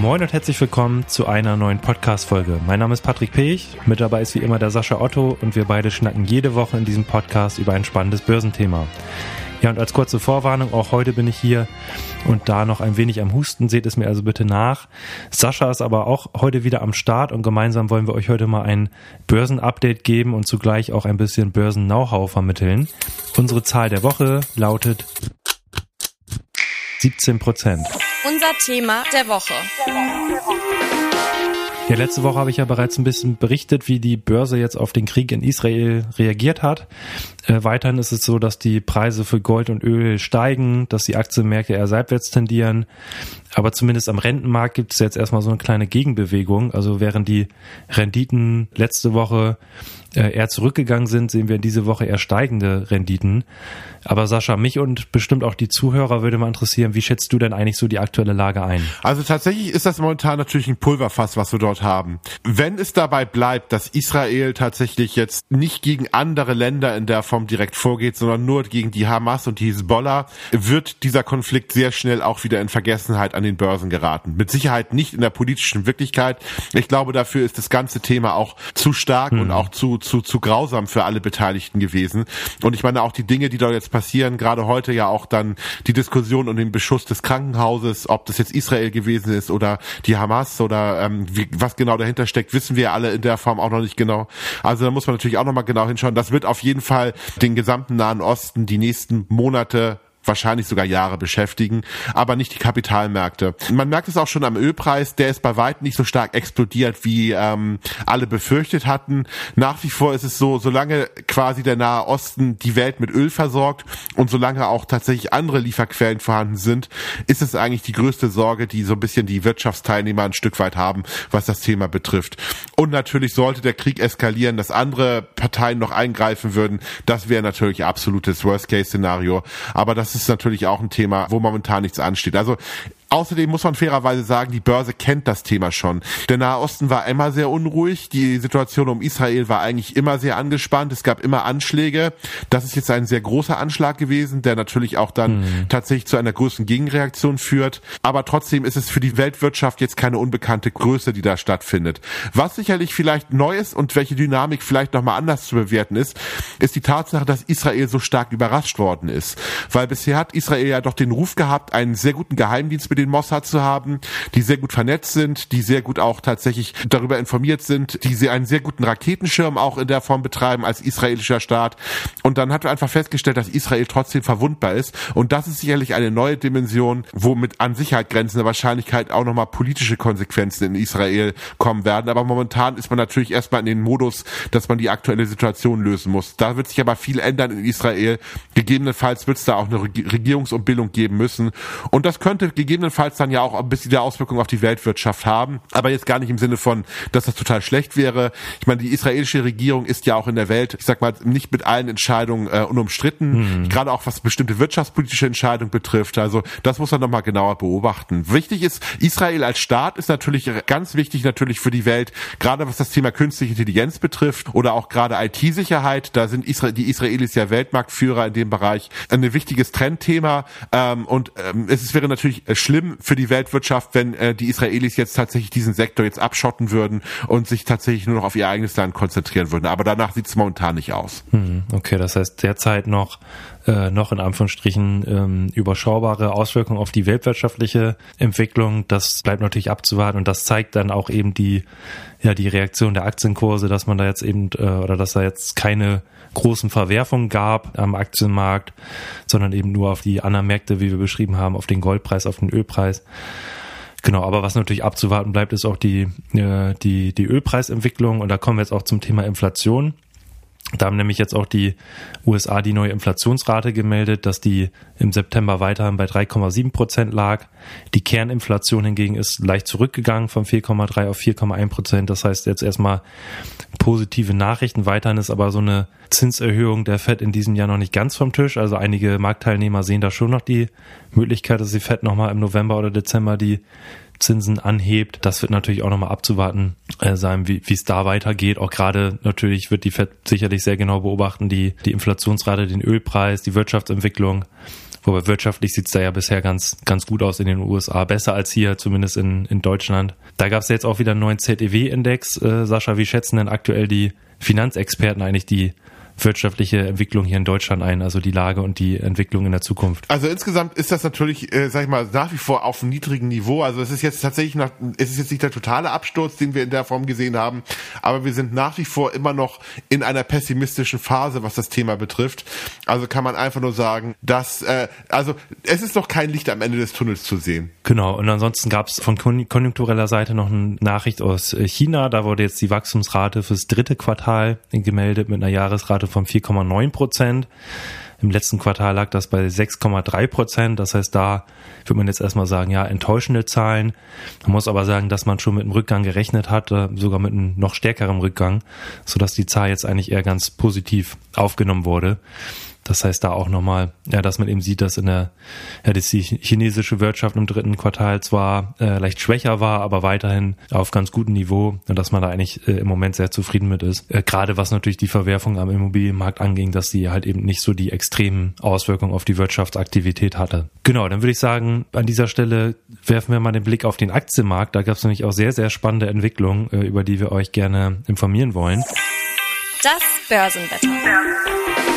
Moin und herzlich willkommen zu einer neuen Podcast-Folge. Mein Name ist Patrick Pech, mit dabei ist wie immer der Sascha Otto und wir beide schnacken jede Woche in diesem Podcast über ein spannendes Börsenthema. Ja, und als kurze Vorwarnung, auch heute bin ich hier und da noch ein wenig am Husten, seht es mir also bitte nach. Sascha ist aber auch heute wieder am Start und gemeinsam wollen wir euch heute mal ein Börsenupdate geben und zugleich auch ein bisschen Börsen-Know-how vermitteln. Unsere Zahl der Woche lautet 17 Prozent. Unser Thema der Woche. Ja, letzte Woche habe ich ja bereits ein bisschen berichtet, wie die Börse jetzt auf den Krieg in Israel reagiert hat. Äh, weiterhin ist es so, dass die Preise für Gold und Öl steigen, dass die Aktienmärkte eher seitwärts tendieren. Aber zumindest am Rentenmarkt gibt es jetzt erstmal so eine kleine Gegenbewegung. Also während die Renditen letzte Woche eher zurückgegangen sind, sehen wir diese Woche eher steigende Renditen. Aber Sascha, mich und bestimmt auch die Zuhörer würde mal interessieren, wie schätzt du denn eigentlich so die aktuelle Lage ein? Also tatsächlich ist das momentan natürlich ein Pulverfass, was wir dort haben. Wenn es dabei bleibt, dass Israel tatsächlich jetzt nicht gegen andere Länder in der Form direkt vorgeht, sondern nur gegen die Hamas und die Hezbollah, wird dieser Konflikt sehr schnell auch wieder in Vergessenheit an den Börsen geraten. Mit Sicherheit nicht in der politischen Wirklichkeit. Ich glaube, dafür ist das ganze Thema auch zu stark mhm. und auch zu, zu, zu grausam für alle Beteiligten gewesen. Und ich meine auch die Dinge, die da jetzt passieren, gerade heute ja auch dann die Diskussion um den Beschuss des Krankenhauses, ob das jetzt Israel gewesen ist oder die Hamas oder ähm, wie, was genau dahinter steckt, wissen wir alle in der Form auch noch nicht genau. Also da muss man natürlich auch nochmal genau hinschauen. Das wird auf jeden Fall den gesamten Nahen Osten die nächsten Monate wahrscheinlich sogar Jahre beschäftigen, aber nicht die Kapitalmärkte. Man merkt es auch schon am Ölpreis, der ist bei weitem nicht so stark explodiert, wie ähm, alle befürchtet hatten. Nach wie vor ist es so, solange quasi der Nahe Osten die Welt mit Öl versorgt und solange auch tatsächlich andere Lieferquellen vorhanden sind, ist es eigentlich die größte Sorge, die so ein bisschen die Wirtschaftsteilnehmer ein Stück weit haben, was das Thema betrifft. Und natürlich sollte der Krieg eskalieren, dass andere Parteien noch eingreifen würden, das wäre natürlich absolutes Worst-Case-Szenario. Aber das ist natürlich auch ein Thema, wo momentan nichts ansteht. Also Außerdem muss man fairerweise sagen, die Börse kennt das Thema schon. Der Nahe Osten war immer sehr unruhig. Die Situation um Israel war eigentlich immer sehr angespannt. Es gab immer Anschläge. Das ist jetzt ein sehr großer Anschlag gewesen, der natürlich auch dann mhm. tatsächlich zu einer größeren Gegenreaktion führt. Aber trotzdem ist es für die Weltwirtschaft jetzt keine unbekannte Größe, die da stattfindet. Was sicherlich vielleicht neu ist und welche Dynamik vielleicht nochmal anders zu bewerten ist, ist die Tatsache, dass Israel so stark überrascht worden ist. Weil bisher hat Israel ja doch den Ruf gehabt, einen sehr guten Geheimdienst mit den Mossad zu haben, die sehr gut vernetzt sind, die sehr gut auch tatsächlich darüber informiert sind, die sie einen sehr guten Raketenschirm auch in der Form betreiben als israelischer Staat. Und dann hat man einfach festgestellt, dass Israel trotzdem verwundbar ist. Und das ist sicherlich eine neue Dimension, wo mit an Sicherheit grenzender Wahrscheinlichkeit auch nochmal politische Konsequenzen in Israel kommen werden. Aber momentan ist man natürlich erstmal in den Modus, dass man die aktuelle Situation lösen muss. Da wird sich aber viel ändern in Israel. Gegebenenfalls wird es da auch eine Regierungsumbildung geben müssen. Und das könnte gegebenenfalls gegebenenfalls dann ja auch ein bisschen der Auswirkung auf die Weltwirtschaft haben. Aber jetzt gar nicht im Sinne von, dass das total schlecht wäre. Ich meine, die israelische Regierung ist ja auch in der Welt, ich sag mal, nicht mit allen Entscheidungen äh, unumstritten. Mhm. Gerade auch was bestimmte wirtschaftspolitische Entscheidungen betrifft. Also das muss man nochmal genauer beobachten. Wichtig ist, Israel als Staat ist natürlich ganz wichtig natürlich für die Welt, gerade was das Thema künstliche Intelligenz betrifft oder auch gerade IT-Sicherheit. Da sind Isra die Israelis ja Weltmarktführer in dem Bereich. Ein wichtiges Trendthema. Ähm, und ähm, es wäre natürlich schlimm, schlimm für die Weltwirtschaft, wenn äh, die Israelis jetzt tatsächlich diesen Sektor jetzt abschotten würden und sich tatsächlich nur noch auf ihr eigenes Land konzentrieren würden. Aber danach sieht es momentan nicht aus. Hm, okay, das heißt derzeit noch äh, noch in Anführungsstrichen ähm, überschaubare Auswirkungen auf die weltwirtschaftliche Entwicklung. Das bleibt natürlich abzuwarten und das zeigt dann auch eben die ja die Reaktion der Aktienkurse, dass man da jetzt eben äh, oder dass da jetzt keine großen Verwerfungen gab am Aktienmarkt, sondern eben nur auf die anderen Märkte, wie wir beschrieben haben, auf den Goldpreis, auf den Ölpreis. Genau, aber was natürlich abzuwarten bleibt, ist auch die, äh, die, die Ölpreisentwicklung. Und da kommen wir jetzt auch zum Thema Inflation. Da haben nämlich jetzt auch die USA die neue Inflationsrate gemeldet, dass die im September weiterhin bei 3,7 Prozent lag. Die Kerninflation hingegen ist leicht zurückgegangen von 4,3 auf 4,1 Prozent. Das heißt jetzt erstmal positive Nachrichten. Weiterhin ist aber so eine Zinserhöhung der FED in diesem Jahr noch nicht ganz vom Tisch. Also einige Marktteilnehmer sehen da schon noch die Möglichkeit, dass die FED nochmal im November oder Dezember die Zinsen anhebt. Das wird natürlich auch nochmal abzuwarten äh, sein, wie es da weitergeht. Auch gerade natürlich wird die FED sicherlich sehr genau beobachten, die, die Inflationsrate, den Ölpreis, die Wirtschaftsentwicklung Wobei wirtschaftlich sieht's da ja bisher ganz, ganz gut aus in den USA, besser als hier, zumindest in, in Deutschland. Da gab's jetzt auch wieder einen neuen ZEW-Index. Äh, Sascha, wie schätzen denn aktuell die Finanzexperten eigentlich die wirtschaftliche Entwicklung hier in Deutschland ein, also die Lage und die Entwicklung in der Zukunft? Also insgesamt ist das natürlich, äh, sag ich mal, nach wie vor auf einem niedrigen Niveau. Also es ist jetzt tatsächlich nach, es ist jetzt nicht der totale Absturz, den wir in der Form gesehen haben, aber wir sind nach wie vor immer noch in einer pessimistischen Phase, was das Thema betrifft. Also kann man einfach nur sagen, dass, äh, also es ist noch kein Licht am Ende des Tunnels zu sehen. Genau, und ansonsten gab es von konjunktureller Seite noch eine Nachricht aus China. Da wurde jetzt die Wachstumsrate fürs dritte Quartal gemeldet mit einer Jahresrate von 4,9 Prozent. Im letzten Quartal lag das bei 6,3 Prozent. Das heißt, da würde man jetzt erstmal sagen, ja, enttäuschende Zahlen. Man muss aber sagen, dass man schon mit einem Rückgang gerechnet hat, sogar mit einem noch stärkeren Rückgang, sodass die Zahl jetzt eigentlich eher ganz positiv aufgenommen wurde. Das heißt da auch nochmal, ja, dass man eben sieht, dass in der, ja, dass die chinesische Wirtschaft im dritten Quartal zwar äh, leicht schwächer war, aber weiterhin auf ganz gutem Niveau und dass man da eigentlich äh, im Moment sehr zufrieden mit ist. Äh, Gerade was natürlich die Verwerfung am Immobilienmarkt anging, dass sie halt eben nicht so die extremen Auswirkungen auf die Wirtschaftsaktivität hatte. Genau, dann würde ich sagen, an dieser Stelle werfen wir mal den Blick auf den Aktienmarkt. Da gab es nämlich auch sehr, sehr spannende Entwicklungen, äh, über die wir euch gerne informieren wollen. Das Börsenwetter.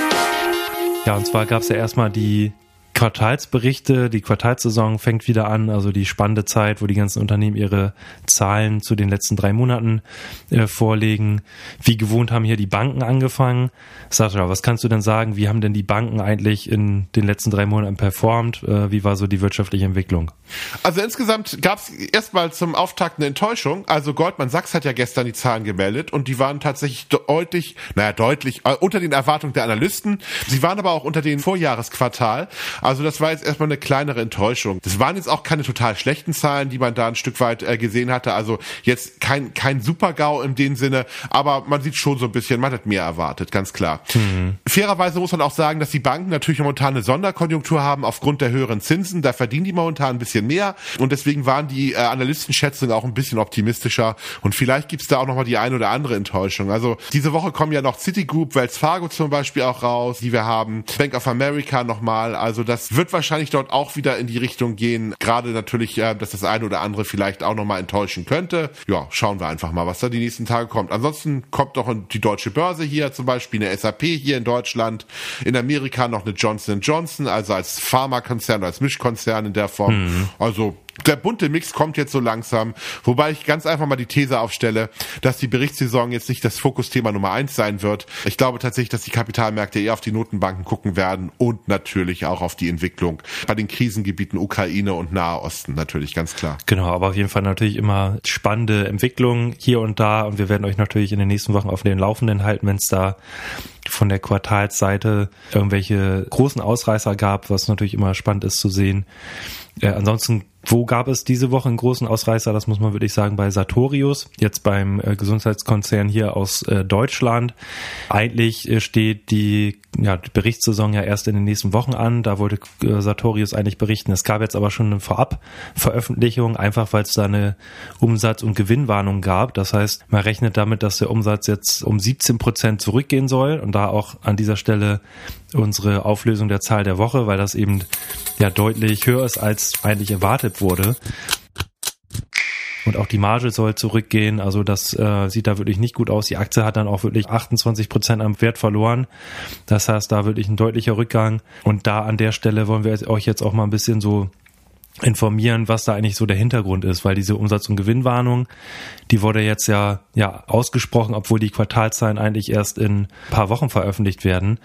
Ja, und zwar gab es ja erstmal die Quartalsberichte, die Quartalssaison fängt wieder an, also die spannende Zeit, wo die ganzen Unternehmen ihre Zahlen zu den letzten drei Monaten äh, vorlegen. Wie gewohnt haben hier die Banken angefangen. Sascha, was kannst du denn sagen? Wie haben denn die Banken eigentlich in den letzten drei Monaten performt? Äh, wie war so die wirtschaftliche Entwicklung? Also insgesamt gab es erstmal zum Auftakt eine Enttäuschung. Also Goldman Sachs hat ja gestern die Zahlen gemeldet und die waren tatsächlich deutlich, naja, deutlich äh, unter den Erwartungen der Analysten. Sie waren aber auch unter den Vorjahresquartal. Also das war jetzt erstmal eine kleinere Enttäuschung. Das waren jetzt auch keine total schlechten Zahlen, die man da ein Stück weit äh, gesehen hatte. Also jetzt kein, kein Super-GAU in dem Sinne, aber man sieht schon so ein bisschen, man hat mehr erwartet, ganz klar. Mhm. Fairerweise muss man auch sagen, dass die Banken natürlich momentan eine Sonderkonjunktur haben aufgrund der höheren Zinsen. Da verdienen die momentan ein bisschen mehr und deswegen waren die äh, Analystenschätzungen auch ein bisschen optimistischer und vielleicht gibt's da auch nochmal die eine oder andere Enttäuschung. Also diese Woche kommen ja noch Citigroup, Wells Fargo zum Beispiel auch raus, die wir haben, Bank of America nochmal. Also das das wird wahrscheinlich dort auch wieder in die Richtung gehen. Gerade natürlich, äh, dass das eine oder andere vielleicht auch nochmal enttäuschen könnte. Ja, schauen wir einfach mal, was da die nächsten Tage kommt. Ansonsten kommt doch die deutsche Börse hier, zum Beispiel eine SAP hier in Deutschland. In Amerika noch eine Johnson Johnson, also als Pharmakonzern, als Mischkonzern in der Form. Mhm. Also der bunte Mix kommt jetzt so langsam, wobei ich ganz einfach mal die These aufstelle, dass die Berichtssaison jetzt nicht das Fokusthema Nummer eins sein wird. Ich glaube tatsächlich, dass die Kapitalmärkte eher auf die Notenbanken gucken werden und natürlich auch auf die Entwicklung bei den Krisengebieten Ukraine und Nahe Osten natürlich ganz klar. Genau, aber auf jeden Fall natürlich immer spannende Entwicklungen hier und da und wir werden euch natürlich in den nächsten Wochen auf den Laufenden halten, wenn es da von der Quartalsseite irgendwelche großen Ausreißer gab, was natürlich immer spannend ist zu sehen. Äh, ansonsten wo gab es diese Woche einen großen Ausreißer? Das muss man wirklich sagen bei Sartorius, jetzt beim äh, Gesundheitskonzern hier aus äh, Deutschland. Eigentlich äh, steht die, ja, die Berichtssaison ja erst in den nächsten Wochen an. Da wollte Sartorius eigentlich berichten. Es gab jetzt aber schon eine Vorabveröffentlichung, einfach weil es da eine Umsatz- und Gewinnwarnung gab. Das heißt, man rechnet damit, dass der Umsatz jetzt um 17 Prozent zurückgehen soll und da auch an dieser Stelle unsere Auflösung der Zahl der Woche, weil das eben ja deutlich höher ist als eigentlich erwartet wurde. Und auch die Marge soll zurückgehen. Also das äh, sieht da wirklich nicht gut aus. Die Aktie hat dann auch wirklich 28 Prozent am Wert verloren. Das heißt, da wirklich ein deutlicher Rückgang. Und da an der Stelle wollen wir euch jetzt auch mal ein bisschen so informieren, was da eigentlich so der Hintergrund ist, weil diese Umsatz- und Gewinnwarnung, die wurde jetzt ja, ja ausgesprochen, obwohl die Quartalzahlen eigentlich erst in ein paar Wochen veröffentlicht werden.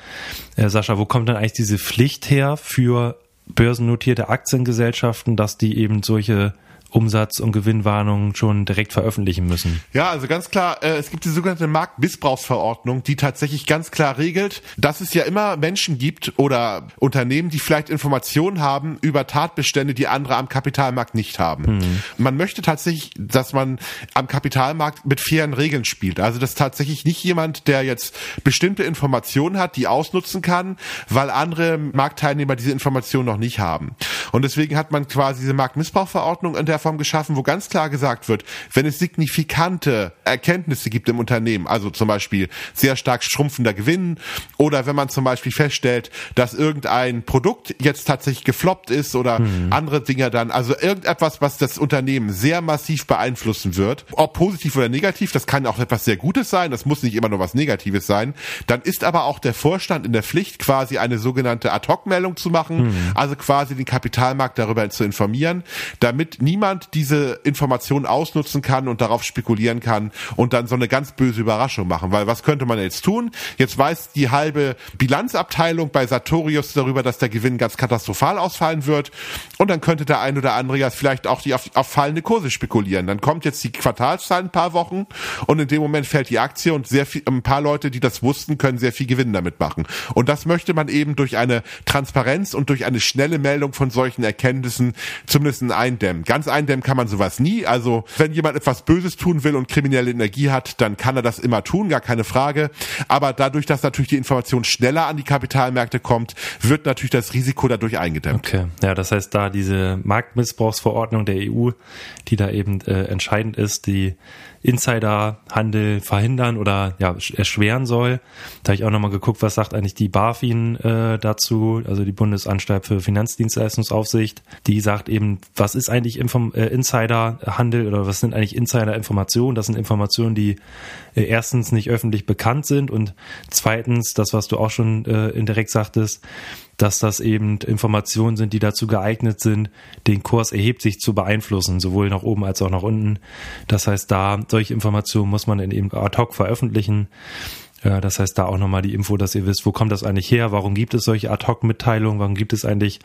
Äh, Sascha, wo kommt denn eigentlich diese Pflicht her für börsennotierte Aktiengesellschaften, dass die eben solche Umsatz- und Gewinnwarnungen schon direkt veröffentlichen müssen. Ja, also ganz klar, äh, es gibt die sogenannte Marktmissbrauchsverordnung, die tatsächlich ganz klar regelt, dass es ja immer Menschen gibt oder Unternehmen, die vielleicht Informationen haben über Tatbestände, die andere am Kapitalmarkt nicht haben. Mhm. Man möchte tatsächlich, dass man am Kapitalmarkt mit fairen Regeln spielt. Also dass tatsächlich nicht jemand, der jetzt bestimmte Informationen hat, die ausnutzen kann, weil andere Marktteilnehmer diese Informationen noch nicht haben. Und deswegen hat man quasi diese Marktmissbrauchverordnung in der Form geschaffen, wo ganz klar gesagt wird, wenn es signifikante Erkenntnisse gibt im Unternehmen, also zum Beispiel sehr stark schrumpfender Gewinn oder wenn man zum Beispiel feststellt, dass irgendein Produkt jetzt tatsächlich gefloppt ist oder mhm. andere Dinge dann, also irgendetwas, was das Unternehmen sehr massiv beeinflussen wird, ob positiv oder negativ, das kann auch etwas sehr Gutes sein, das muss nicht immer nur was Negatives sein, dann ist aber auch der Vorstand in der Pflicht, quasi eine sogenannte Ad-Hoc-Meldung zu machen, mhm. also quasi den Kapitalmarkt darüber zu informieren, damit niemand diese Information ausnutzen kann und darauf spekulieren kann und dann so eine ganz böse Überraschung machen, weil was könnte man jetzt tun? Jetzt weiß die halbe Bilanzabteilung bei Sartorius darüber, dass der Gewinn ganz katastrophal ausfallen wird und dann könnte der ein oder andere ja vielleicht auch die auf, auf fallende Kurse spekulieren. Dann kommt jetzt die Quartalszahl ein paar Wochen und in dem Moment fällt die Aktie und sehr viel, ein paar Leute, die das wussten, können sehr viel Gewinn damit machen. Und das möchte man eben durch eine Transparenz und durch eine schnelle Meldung von solchen Erkenntnissen zumindest eindämmen. Ganz eindämmen kann man sowas nie. Also wenn jemand etwas Böses tun will und kriminelle Energie hat, dann kann er das immer tun, gar keine Frage. Aber dadurch, dass natürlich die Information schneller an die Kapitalmärkte kommt, wird natürlich das Risiko dadurch eingedämmt. Okay, ja, das heißt, da diese Marktmissbrauchsverordnung der EU, die da eben äh, entscheidend ist, die Insiderhandel verhindern oder ja erschweren soll. Da habe ich auch nochmal geguckt, was sagt eigentlich die BaFin äh, dazu, also die Bundesanstalt für Finanzdienstleistungsaufsicht. Die sagt eben, was ist eigentlich Inform äh, Insiderhandel oder was sind eigentlich Insiderinformationen? Das sind Informationen, die äh, erstens nicht öffentlich bekannt sind und zweitens, das, was du auch schon äh, indirekt sagtest, dass das eben Informationen sind, die dazu geeignet sind, den Kurs erheblich zu beeinflussen, sowohl nach oben als auch nach unten. Das heißt, da solche Informationen muss man in eben ad hoc veröffentlichen. Ja, das heißt, da auch nochmal die Info, dass ihr wisst, wo kommt das eigentlich her? Warum gibt es solche Ad-Hoc-Mitteilungen? Warum gibt es eigentlich,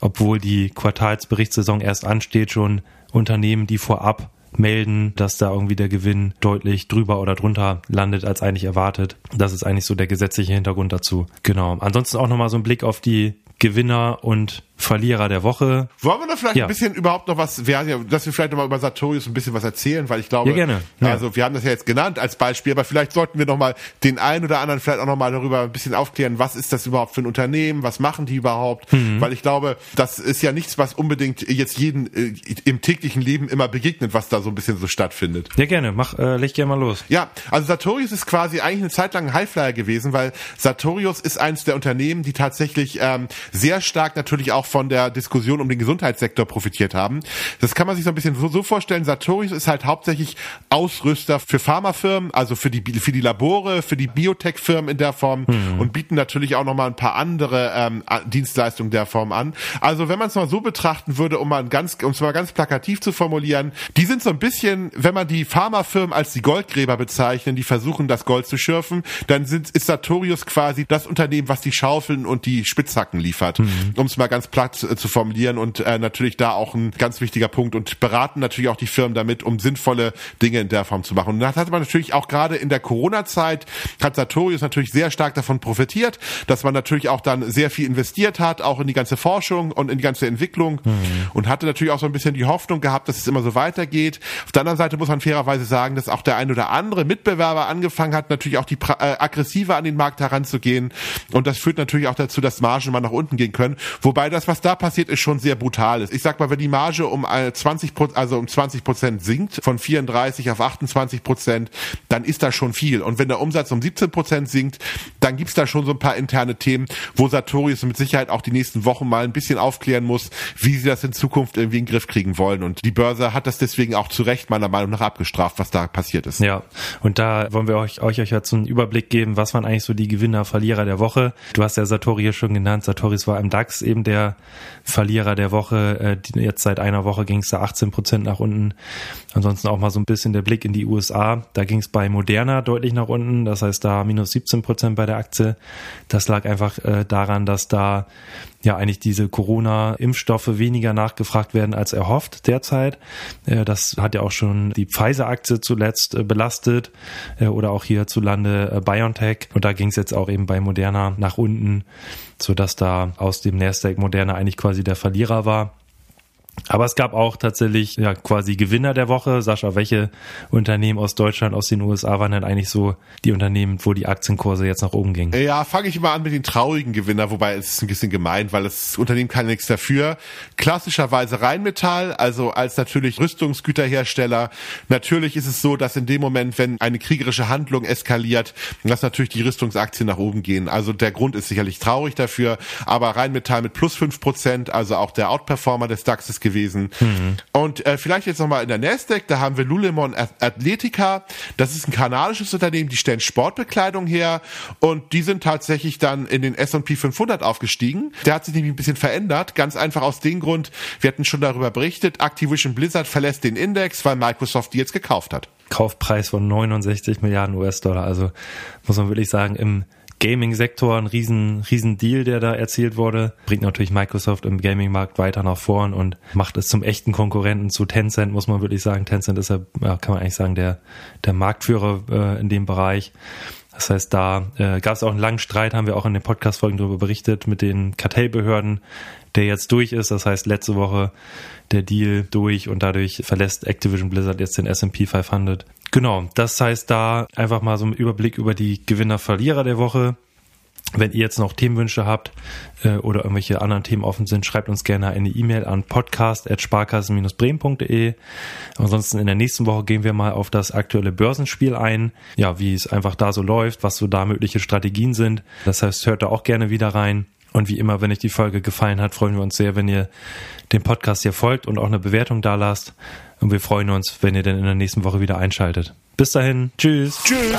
obwohl die Quartalsberichtssaison erst ansteht, schon Unternehmen, die vorab melden, dass da irgendwie der Gewinn deutlich drüber oder drunter landet als eigentlich erwartet. Das ist eigentlich so der gesetzliche Hintergrund dazu. Genau. Ansonsten auch nochmal so ein Blick auf die Gewinner und Verlierer der Woche. Wollen wir da vielleicht ja. ein bisschen überhaupt noch was, wir, dass wir vielleicht noch mal über Sartorius ein bisschen was erzählen, weil ich glaube, ja, gerne. Ja. also wir haben das ja jetzt genannt als Beispiel, aber vielleicht sollten wir noch mal den einen oder anderen vielleicht auch noch mal darüber ein bisschen aufklären, was ist das überhaupt für ein Unternehmen, was machen die überhaupt, mhm. weil ich glaube, das ist ja nichts, was unbedingt jetzt jeden äh, im täglichen Leben immer begegnet, was da so ein bisschen so stattfindet. Ja, gerne, mach, äh, leg gerne mal los. Ja, also Sartorius ist quasi eigentlich eine Zeit lang ein Highflyer gewesen, weil Sartorius ist eins der Unternehmen, die tatsächlich ähm, sehr stark natürlich auch von der Diskussion um den Gesundheitssektor profitiert haben. Das kann man sich so ein bisschen so, so vorstellen. Sartorius ist halt hauptsächlich Ausrüster für Pharmafirmen, also für die für die Labore, für die Biotech-Firmen in der Form mhm. und bieten natürlich auch noch mal ein paar andere ähm, Dienstleistungen der Form an. Also wenn man es mal so betrachten würde, um mal ganz um es mal ganz plakativ zu formulieren, die sind so ein bisschen, wenn man die Pharmafirmen als die Goldgräber bezeichnen, die versuchen das Gold zu schürfen, dann sind ist Sartorius quasi das Unternehmen, was die Schaufeln und die Spitzhacken liefert. Mhm. um es mal ganz platt äh, zu formulieren und äh, natürlich da auch ein ganz wichtiger Punkt und beraten natürlich auch die Firmen damit, um sinnvolle Dinge in der Form zu machen. Und das hat man natürlich auch gerade in der Corona-Zeit, hat Sartorius natürlich sehr stark davon profitiert, dass man natürlich auch dann sehr viel investiert hat, auch in die ganze Forschung und in die ganze Entwicklung mhm. und hatte natürlich auch so ein bisschen die Hoffnung gehabt, dass es immer so weitergeht. Auf der anderen Seite muss man fairerweise sagen, dass auch der ein oder andere Mitbewerber angefangen hat, natürlich auch die äh, aggressiver an den Markt heranzugehen und das führt natürlich auch dazu, dass Margen mal nach unten gehen können können. Wobei das, was da passiert, ist schon sehr brutal. Ich sag mal, wenn die Marge um 20 also um 20 Prozent sinkt, von 34 auf 28 Prozent, dann ist das schon viel. Und wenn der Umsatz um 17 Prozent sinkt, dann gibt's da schon so ein paar interne Themen, wo Sartorius mit Sicherheit auch die nächsten Wochen mal ein bisschen aufklären muss, wie sie das in Zukunft irgendwie in den Griff kriegen wollen. Und die Börse hat das deswegen auch zu Recht meiner Meinung nach abgestraft, was da passiert ist. Ja, und da wollen wir euch, euch, euch jetzt einen Überblick geben, was waren eigentlich so die Gewinner, Verlierer der Woche. Du hast ja Sartori schon genannt. Sartorius war im DAX eben der Verlierer der Woche. Äh, jetzt seit einer Woche ging es da 18 Prozent nach unten. Ansonsten auch mal so ein bisschen der Blick in die USA. Da ging es bei Moderna deutlich nach unten. Das heißt da minus 17 Prozent bei der Aktie. Das lag einfach äh, daran, dass da ja eigentlich diese Corona-Impfstoffe weniger nachgefragt werden als erhofft derzeit. Äh, das hat ja auch schon die Pfizer-Aktie zuletzt äh, belastet äh, oder auch hierzulande BioNTech. Und da ging es jetzt auch eben bei Moderna nach unten, so dass da aus dem Nasdaq Moderna eigentlich quasi der Verlierer war. Aber es gab auch tatsächlich ja quasi Gewinner der Woche. Sascha, welche Unternehmen aus Deutschland, aus den USA waren denn eigentlich so die Unternehmen, wo die Aktienkurse jetzt nach oben gingen? Ja, fange ich mal an mit den traurigen Gewinner, wobei es ist ein bisschen gemeint, weil das Unternehmen kann nichts dafür. Klassischerweise Rheinmetall, also als natürlich Rüstungsgüterhersteller. Natürlich ist es so, dass in dem Moment, wenn eine kriegerische Handlung eskaliert, dass natürlich die Rüstungsaktien nach oben gehen. Also der Grund ist sicherlich traurig dafür, aber Rheinmetall mit plus fünf Prozent, also auch der Outperformer des DAXes gewesen. Mhm. Und äh, vielleicht jetzt nochmal in der Nasdaq, da haben wir Lulemon Athletica. Das ist ein kanadisches Unternehmen, die stellen Sportbekleidung her und die sind tatsächlich dann in den S&P 500 aufgestiegen. Der hat sich nämlich ein bisschen verändert, ganz einfach aus dem Grund, wir hatten schon darüber berichtet, Activision Blizzard verlässt den Index, weil Microsoft die jetzt gekauft hat. Kaufpreis von 69 Milliarden US-Dollar. Also muss man wirklich sagen, im Gaming-Sektor ein riesen, riesen Deal, der da erzielt wurde. Bringt natürlich Microsoft im Gaming-Markt weiter nach vorn und macht es zum echten Konkurrenten zu Tencent, muss man wirklich sagen. Tencent ist ja, kann man eigentlich sagen, der, der Marktführer äh, in dem Bereich. Das heißt, da äh, gab es auch einen langen Streit, haben wir auch in den Podcast-Folgen darüber berichtet, mit den Kartellbehörden, der jetzt durch ist. Das heißt, letzte Woche der Deal durch und dadurch verlässt Activision Blizzard jetzt den S&P 500. Genau, das heißt da einfach mal so ein Überblick über die Gewinner-Verlierer der Woche. Wenn ihr jetzt noch Themenwünsche habt äh, oder irgendwelche anderen Themen offen sind, schreibt uns gerne eine E-Mail an podcast.sparkassen-bremen.de. Ansonsten in der nächsten Woche gehen wir mal auf das aktuelle Börsenspiel ein. Ja, wie es einfach da so läuft, was so da mögliche Strategien sind. Das heißt, hört da auch gerne wieder rein. Und wie immer, wenn euch die Folge gefallen hat, freuen wir uns sehr, wenn ihr dem Podcast hier folgt und auch eine Bewertung da lasst. Und wir freuen uns, wenn ihr dann in der nächsten Woche wieder einschaltet. Bis dahin. Tschüss. Tschüss.